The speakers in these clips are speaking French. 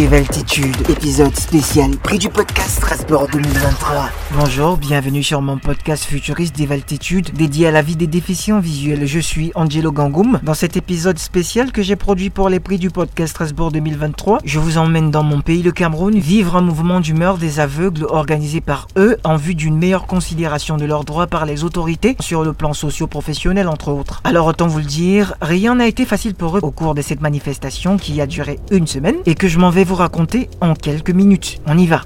Dévaltitude, épisode spécial, prix du podcast Strasbourg 2023. Bonjour, bienvenue sur mon podcast futuriste Dévaltitude, dédié à la vie des déficients visuels. Je suis Angelo Gangoum. Dans cet épisode spécial que j'ai produit pour les prix du podcast Strasbourg 2023, je vous emmène dans mon pays, le Cameroun, vivre un mouvement d'humeur des aveugles organisé par eux en vue d'une meilleure considération de leurs droits par les autorités sur le plan socio-professionnel entre autres. Alors autant vous le dire, rien n'a été facile pour eux au cours de cette manifestation qui a duré une semaine et que je m'en vais vous raconter en quelques minutes. On y va.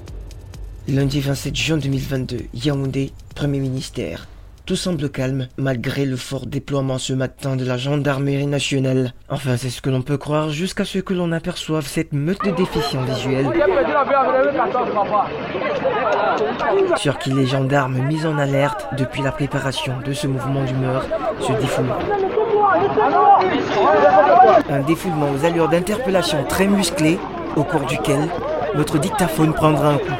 Lundi 27 juin 2022, Yaoundé, Premier ministère. Tout semble calme malgré le fort déploiement ce matin de la gendarmerie nationale. Enfin, c'est ce que l'on peut croire jusqu'à ce que l'on aperçoive cette meute de déficients visuels. Sur qui les gendarmes mis en alerte depuis la préparation de ce mouvement d'humeur se défoulent. Un défoulement aux allures d'interpellation très musclées au cours duquel notre dictaphone prendra un coup.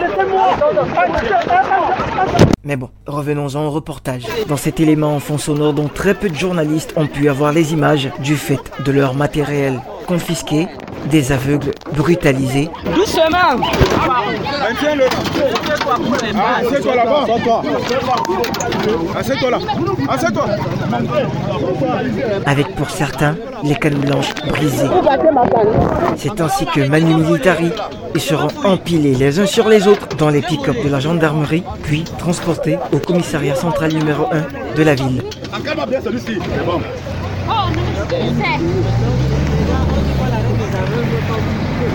Mais bon, revenons-en au reportage. Dans cet élément en fond sonore dont très peu de journalistes ont pu avoir les images du fait de leur matériel confisqué, des aveugles brutalisés. Doucement Assieds-toi là-bas. Assieds-toi là. Assieds-toi. avec pour certains les cannes blanches brisées. C'est ainsi que Manu Militari ils seront empilés les uns sur les autres dans les pick-up de la gendarmerie, puis transportés au commissariat central numéro 1 de la ville. Encadre bien celui-ci. C'est bon.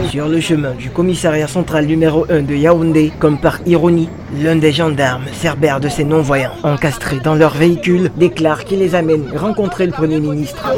Sur le chemin du commissariat central numéro 1 de Yaoundé, comme par ironie, l'un des gendarmes, cerbère de ces non-voyants, encastrés dans leur véhicule, déclare qu'il les amène rencontrer le Premier ministre.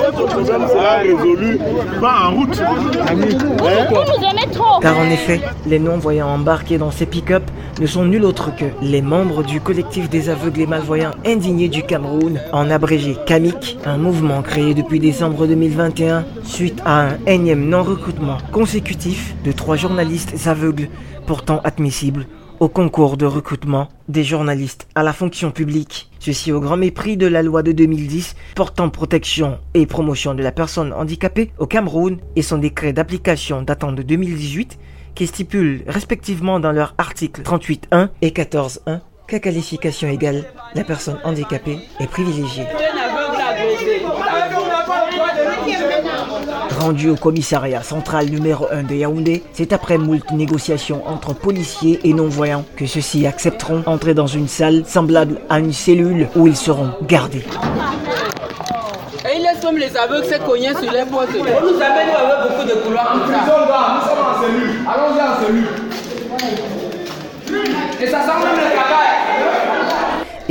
Car en effet, les non-voyants embarqués dans ces pick-up ne sont nul autre que les membres du collectif des aveugles et malvoyants indignés du Cameroun, en abrégé CAMIC, un mouvement créé depuis décembre 2021 suite à un énième non-recrutement consécutif de trois journalistes aveugles pourtant admissibles au concours de recrutement des journalistes à la fonction publique. Ceci au grand mépris de la loi de 2010 portant protection et promotion de la personne handicapée au Cameroun et son décret d'application datant de 2018 qui stipule respectivement dans leurs articles 38.1 et 14.1 qu'à qualification égale, la personne handicapée est privilégiée. Rendu au commissariat central numéro 1 de Yaoundé, c'est après moult négociations entre policiers et non-voyants que ceux-ci accepteront entrer dans une salle semblable à une cellule où ils seront gardés. Et ils laissent comme les aveugles se cogner sur les portes. Vous nous savez, nous avons beaucoup de couloirs comme ça. Nous sommes en cellule. Allons-y en cellule. Et ça sent même le cabaret.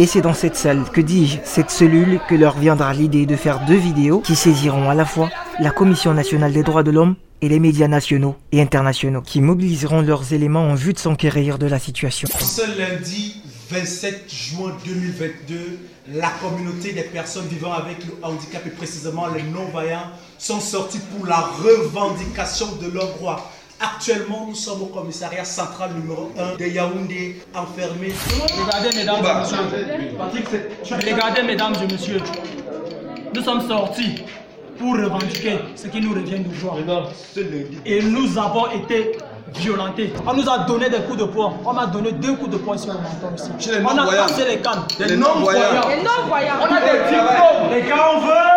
Et c'est dans cette salle, que dis-je, cette cellule, que leur viendra l'idée de faire deux vidéos qui saisiront à la fois la Commission nationale des droits de l'homme et les médias nationaux et internationaux, qui mobiliseront leurs éléments en vue de s'enquérir de la situation. Ce lundi 27 juin 2022, la communauté des personnes vivant avec le handicap et précisément les non-voyants sont sortis pour la revendication de leurs droits. Actuellement, nous sommes au commissariat central numéro 1 de Yaoundé, enfermés. Regardez, mesdames et messieurs. Regardez, mesdames et messieurs. Nous sommes sortis pour revendiquer ce qui nous revient du droit. Et nous avons été violentés. On nous a donné des coups de poing. On m'a donné deux coups de poing sur le menton ici. On a cassé les cannes. Des non-voyants. Les non-voyants. On a des diplômes. Les gars, on veut.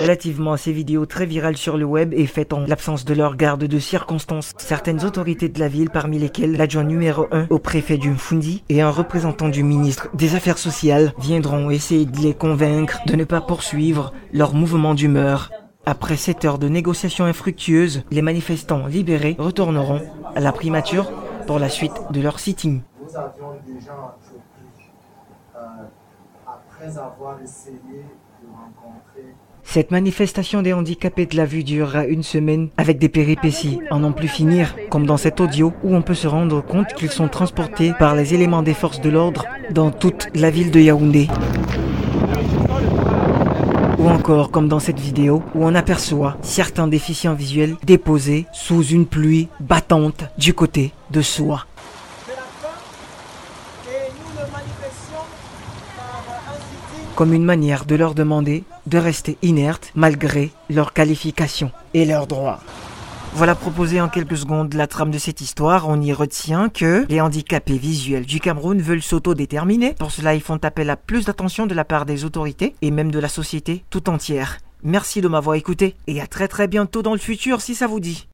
Relativement à ces vidéos très virales sur le web et faites en l'absence de leur garde de circonstances, certaines autorités de la ville, parmi lesquelles l'adjoint numéro 1 au préfet du Mfundi et un représentant du ministre des Affaires sociales, viendront essayer de les convaincre de ne pas poursuivre leur mouvement d'humeur. Après 7 heures de négociations infructueuses, les manifestants libérés retourneront à la primature pour la suite de leur sitting. Après avoir essayé de rencontrer Cette manifestation des handicapés de la vue durera une semaine avec des péripéties à n'en plus finir, comme dans cet audio où on peut se rendre compte qu'ils sont transportés par les éléments des forces de l'ordre dans toute la ville de Yaoundé. Ou encore comme dans cette vidéo où on aperçoit certains déficients visuels déposés sous une pluie battante du côté de Soie. Comme une manière de leur demander de rester inertes malgré leurs qualifications et leurs droits. Voilà proposé en quelques secondes la trame de cette histoire. On y retient que les handicapés visuels du Cameroun veulent s'autodéterminer. Pour cela, ils font appel à plus d'attention de la part des autorités et même de la société tout entière. Merci de m'avoir écouté et à très très bientôt dans le futur si ça vous dit.